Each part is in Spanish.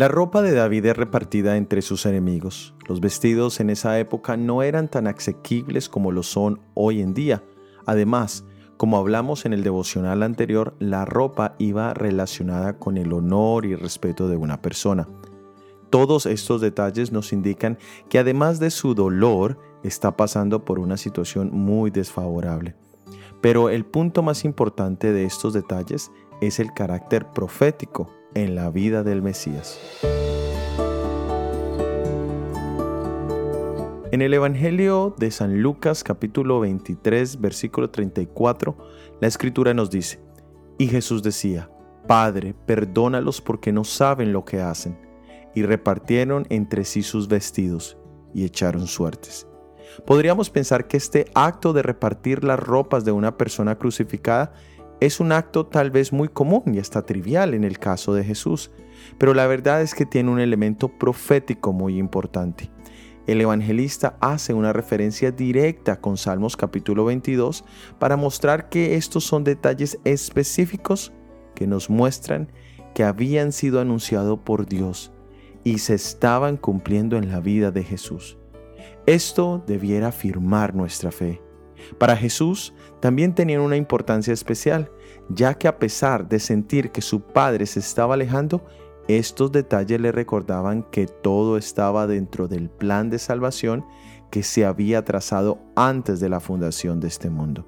La ropa de David es repartida entre sus enemigos. Los vestidos en esa época no eran tan asequibles como lo son hoy en día. Además, como hablamos en el devocional anterior, la ropa iba relacionada con el honor y respeto de una persona. Todos estos detalles nos indican que además de su dolor, está pasando por una situación muy desfavorable. Pero el punto más importante de estos detalles es el carácter profético en la vida del Mesías. En el Evangelio de San Lucas capítulo 23 versículo 34, la escritura nos dice, y Jesús decía, Padre, perdónalos porque no saben lo que hacen. Y repartieron entre sí sus vestidos y echaron suertes. Podríamos pensar que este acto de repartir las ropas de una persona crucificada es un acto tal vez muy común y hasta trivial en el caso de Jesús, pero la verdad es que tiene un elemento profético muy importante. El evangelista hace una referencia directa con Salmos capítulo 22 para mostrar que estos son detalles específicos que nos muestran que habían sido anunciados por Dios y se estaban cumpliendo en la vida de Jesús. Esto debiera afirmar nuestra fe. Para Jesús también tenían una importancia especial, ya que a pesar de sentir que su padre se estaba alejando, estos detalles le recordaban que todo estaba dentro del plan de salvación que se había trazado antes de la fundación de este mundo.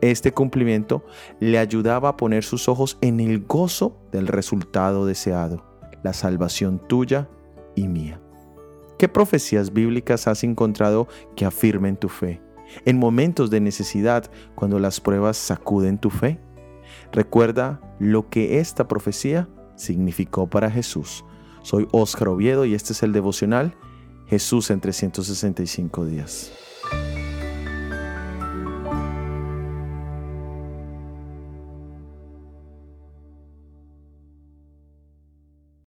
Este cumplimiento le ayudaba a poner sus ojos en el gozo del resultado deseado, la salvación tuya y mía. ¿Qué profecías bíblicas has encontrado que afirmen tu fe? en momentos de necesidad, cuando las pruebas sacuden tu fe. Recuerda lo que esta profecía significó para Jesús. Soy Óscar Oviedo y este es el devocional Jesús en 365 días.